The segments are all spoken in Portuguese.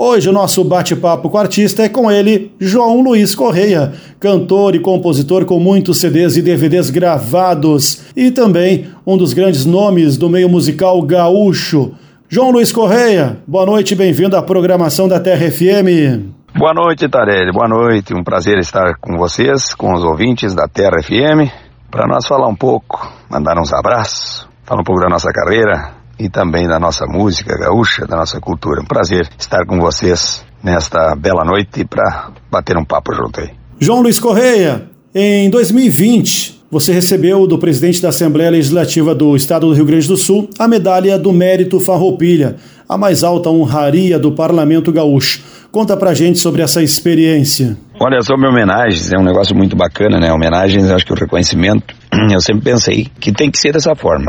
Hoje o nosso bate-papo com o artista é com ele, João Luiz Correia, cantor e compositor com muitos CDs e DVDs gravados e também um dos grandes nomes do meio musical gaúcho. João Luiz Correia, boa noite e bem-vindo à programação da Terra FM. Boa noite, Tarelli. Boa noite. Um prazer estar com vocês, com os ouvintes da Terra FM, para nós falar um pouco, mandar uns abraços, falar um pouco da nossa carreira, e também da nossa música gaúcha, da nossa cultura. Um prazer estar com vocês nesta bela noite para bater um papo junto aí. João Luiz Correia, em 2020, você recebeu do presidente da Assembleia Legislativa do Estado do Rio Grande do Sul a medalha do Mérito Farroupilha, a mais alta honraria do Parlamento Gaúcho. Conta pra gente sobre essa experiência. Olha, sobre homenagens, é um negócio muito bacana, né? Homenagens, acho que o reconhecimento, eu sempre pensei que tem que ser dessa forma.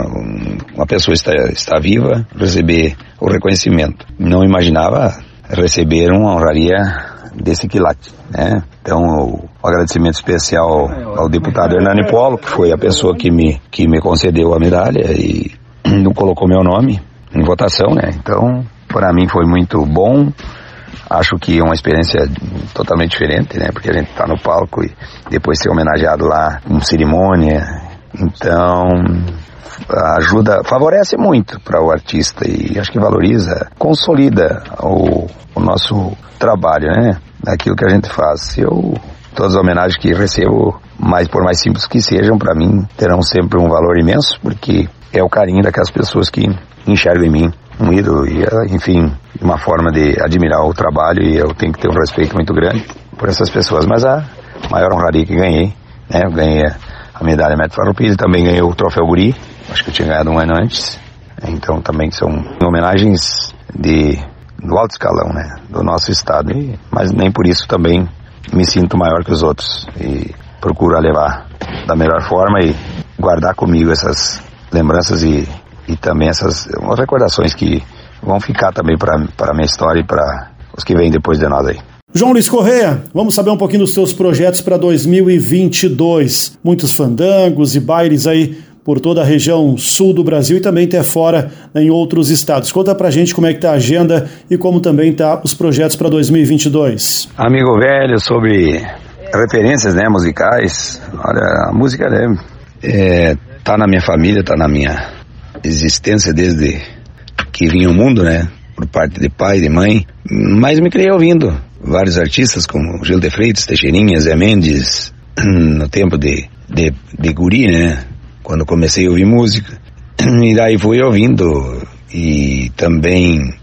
Uma pessoa está, está viva, receber o reconhecimento. Não imaginava receber uma honraria desse quilate, né? Então, o agradecimento especial ao deputado Hernani Polo, que foi a pessoa que me, que me concedeu a medalha e não colocou meu nome em votação, né? Então, para mim foi muito bom acho que é uma experiência totalmente diferente, né? Porque a gente está no palco e depois ser homenageado lá com cerimônia. Então, ajuda, favorece muito para o artista e acho que valoriza, consolida o, o nosso trabalho, né? Daquilo que a gente faz. Eu todas as homenagens que recebo, mais por mais simples que sejam, para mim terão sempre um valor imenso, porque é o carinho daquelas pessoas que enxergam em mim um ídolo e, enfim, uma forma de admirar o trabalho e eu tenho que ter um respeito muito grande por essas pessoas. Mas a maior honraria que ganhei, né, eu ganhei a medalha Metro Farroupilha, também ganhei o troféu Guri, acho que eu tinha ganhado um ano antes. Então também são homenagens de do alto escalão, né, do nosso estado. E, mas nem por isso também me sinto maior que os outros e procuro levar da melhor forma e guardar comigo essas lembranças e e também essas umas recordações que vão ficar também para a minha história e para os que vêm depois de nós aí. João Luiz Correia, vamos saber um pouquinho dos seus projetos para 2022. Muitos fandangos e bailes aí por toda a região sul do Brasil e também até fora em outros estados. Conta pra gente como é que tá a agenda e como também tá os projetos para 2022. Amigo velho, sobre referências né, musicais, olha, a música né, é, tá na minha família, tá na minha existência desde que vim ao mundo, né? Por parte de pai, de mãe. Mas me criei ouvindo vários artistas como Gil de Freitas, Teixeirinha, Zé Mendes, no tempo de, de, de guri, né? Quando comecei a ouvir música. E daí fui ouvindo. E também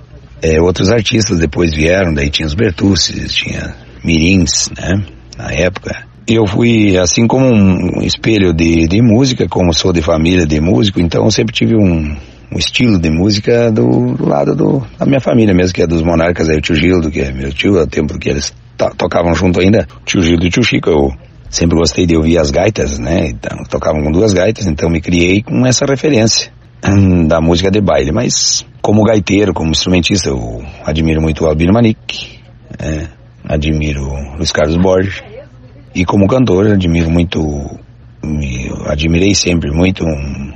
é, outros artistas depois vieram, daí tinha os Bertucci, tinha Mirins, né? Na época eu fui assim como um espelho de, de música, como sou de família de músico, então eu sempre tive um, um estilo de música do, do, lado do, da minha família mesmo, que é dos monarcas, aí o tio Gildo, que é meu tio, ao tempo que eles tocavam junto ainda, tio Gildo e o tio Chico, eu sempre gostei de ouvir as gaitas, né, então tocavam com duas gaitas, então me criei com essa referência da música de baile, mas como gaiteiro, como instrumentista, eu admiro muito o Albino Manique, é, admiro o Luiz Carlos Borges, e como cantor, admiro muito, admirei sempre muito um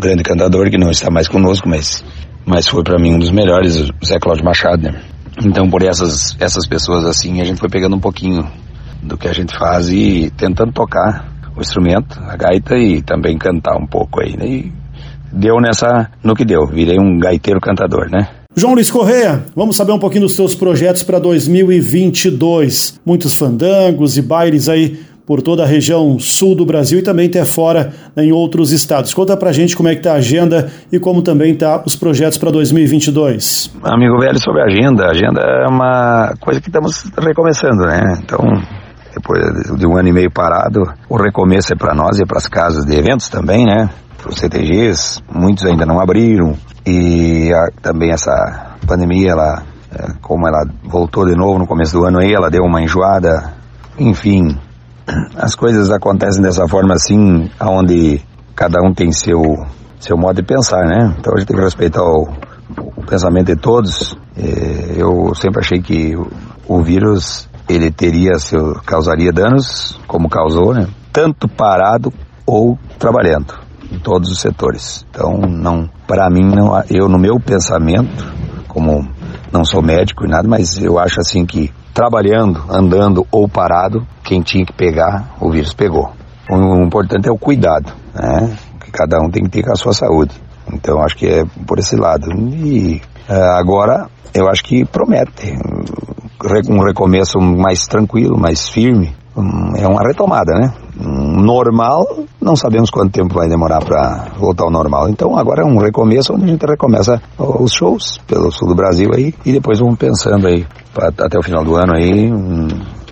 grande cantador que não está mais conosco, mas, mas foi para mim um dos melhores, o Zé Cláudio Machado, né? Então, por essas, essas pessoas assim, a gente foi pegando um pouquinho do que a gente faz e tentando tocar o instrumento, a gaita e também cantar um pouco aí, né? E deu nessa, no que deu, virei um gaiteiro cantador, né? João Luiz Correia, vamos saber um pouquinho dos seus projetos para 2022. Muitos fandangos e bailes aí por toda a região sul do Brasil e também até fora em outros estados. Conta pra gente como é que tá a agenda e como também tá os projetos para 2022. Amigo velho, sobre a agenda, a agenda é uma coisa que estamos recomeçando, né? Então, depois de um ano e meio parado, o recomeço é para nós e para as casas de eventos também, né? Os CTGs, muitos ainda não abriram, e a, também essa pandemia, ela, é, como ela voltou de novo no começo do ano aí, ela deu uma enjoada. Enfim, as coisas acontecem dessa forma assim, aonde cada um tem seu seu modo de pensar, né? Então a gente tem que respeitar o, o pensamento de todos. É, eu sempre achei que o, vírus ele teria seu causaria danos, como causou, né? Tanto parado ou trabalhando em todos os setores. Então, não, para mim, não, eu no meu pensamento, como não sou médico e nada, mas eu acho assim que trabalhando, andando ou parado, quem tinha que pegar, o vírus pegou. O importante é o cuidado, né? Que cada um tem que ter com a sua saúde. Então acho que é por esse lado. E uh, agora eu acho que promete um recomeço mais tranquilo, mais firme. é uma retomada, né? Normal, não sabemos quanto tempo vai demorar para voltar ao normal. Então agora é um recomeço onde a gente recomeça os shows pelo sul do Brasil aí e depois vamos pensando aí pra, até o final do ano aí, um,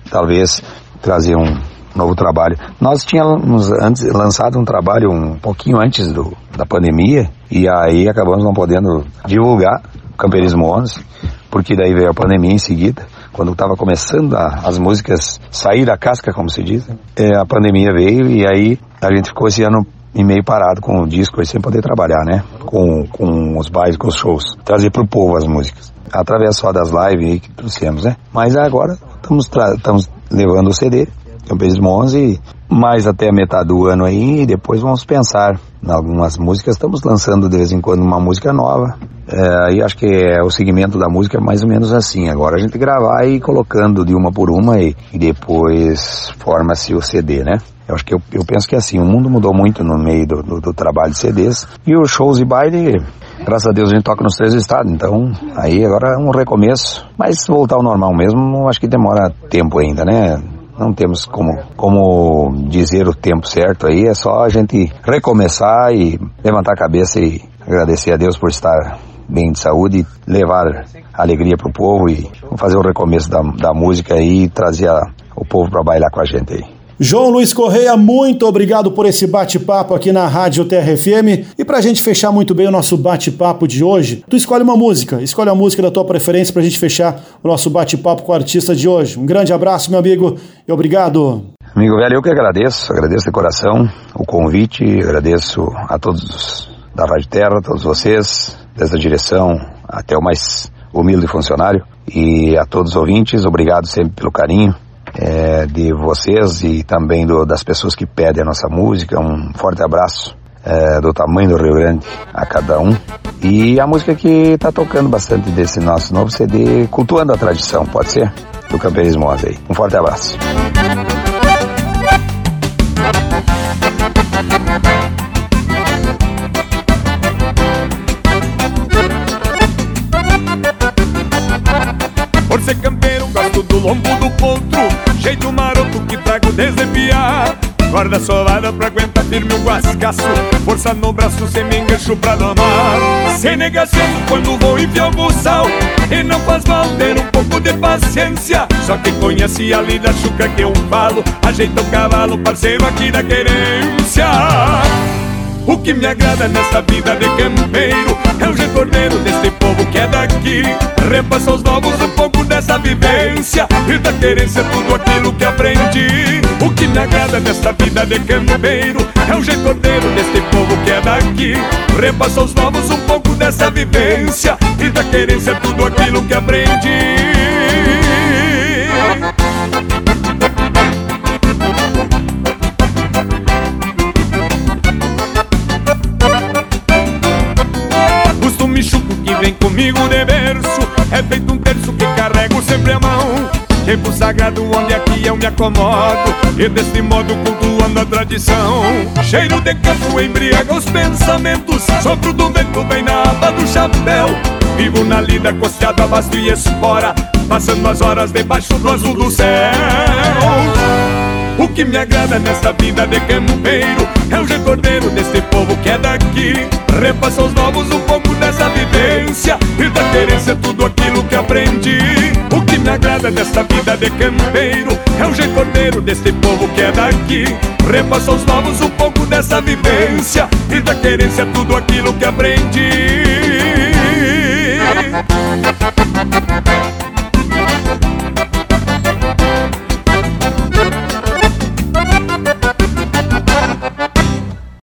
talvez trazer um novo trabalho. Nós tínhamos antes lançado um trabalho um pouquinho antes do, da pandemia e aí acabamos não podendo divulgar o Camperismo 11, porque daí veio a pandemia em seguida quando estava começando a, as músicas sair da casca, como se diz, é, a pandemia veio e aí a gente ficou esse ano e meio parado com o disco e sem poder trabalhar, né? Com, com os bailes, com os shows. Trazer pro povo as músicas. Através só das lives aí que trouxemos, né? Mas agora estamos, levando o CD, Campeonismo 11, mais até a metade do ano aí, e depois vamos pensar em algumas músicas. Estamos lançando de vez em quando uma música nova, é, aí acho que é, o segmento da música é mais ou menos assim. Agora a gente gravar e ir colocando de uma por uma e, e depois forma-se o CD, né? Eu acho que eu, eu, penso que é assim, o mundo mudou muito no meio do, do, do, trabalho de CDs e os shows e baile, graças a Deus a gente toca nos três estados, então aí agora é um recomeço. Mas voltar ao normal mesmo, acho que demora tempo ainda, né? Não temos como, como dizer o tempo certo aí, é só a gente recomeçar e levantar a cabeça e agradecer a Deus por estar bem de saúde, levar alegria para o povo e fazer o recomeço da, da música e trazer a, o povo para bailar com a gente aí. João Luiz Correia, muito obrigado por esse bate-papo aqui na Rádio TRFM. E para a gente fechar muito bem o nosso bate-papo de hoje, tu escolhe uma música, escolhe a música da tua preferência para a gente fechar o nosso bate-papo com o artista de hoje. Um grande abraço, meu amigo, e obrigado. Amigo velho, eu que agradeço, agradeço de coração o convite, agradeço a todos da Rádio Terra, todos vocês, dessa direção, até o mais humilde funcionário, e a todos os ouvintes, obrigado sempre pelo carinho é, de vocês e também do, das pessoas que pedem a nossa música. Um forte abraço é, do tamanho do Rio Grande a cada um. E a música que está tocando bastante desse nosso novo CD, cultuando a tradição, pode ser? Do Campeonismo aí. Um forte abraço. ser campeiro, gosto do lombo do potro Jeito maroto que trago desde Guarda solada pra aguentar firme o guascaço. Força no braço, sem me engancho pra domar Sem negação quando vou enfiar o buçal E não faz mal ter um pouco de paciência. Só quem conhece a lida chuca que eu falo. Ajeita o cavalo, parceiro aqui da querência que me agrada nessa vida de campeiro. É o jeito desse povo que é daqui. Repassa aos novos um pouco dessa vivência E da querência tudo aquilo que aprendi. O que me agrada nessa vida de campeiro É o jeito desse povo que é daqui. Repassa aos novos um pouco dessa vivência E da querência tudo aquilo que aprendi Feito um terço que carrego sempre a mão. Tempo sagrado onde aqui eu me acomodo E deste modo cultuando a tradição. Cheiro de campo embriaga os pensamentos Sopro do vento vem na aba do chapéu. Vivo na lida costeado a basto e espora Passando as horas debaixo do azul do céu. O que me agrada nesta vida de campeiro É o jeito ordeiro desse povo que é daqui. Repassa aos novos um pouco dessa vivência E da querência tudo aquilo que aprendi. O que me agrada nesta vida de campeiro É o jeito ordeiro desse povo que é daqui. Repassa aos novos um pouco dessa vivência E da querência tudo aquilo que aprendi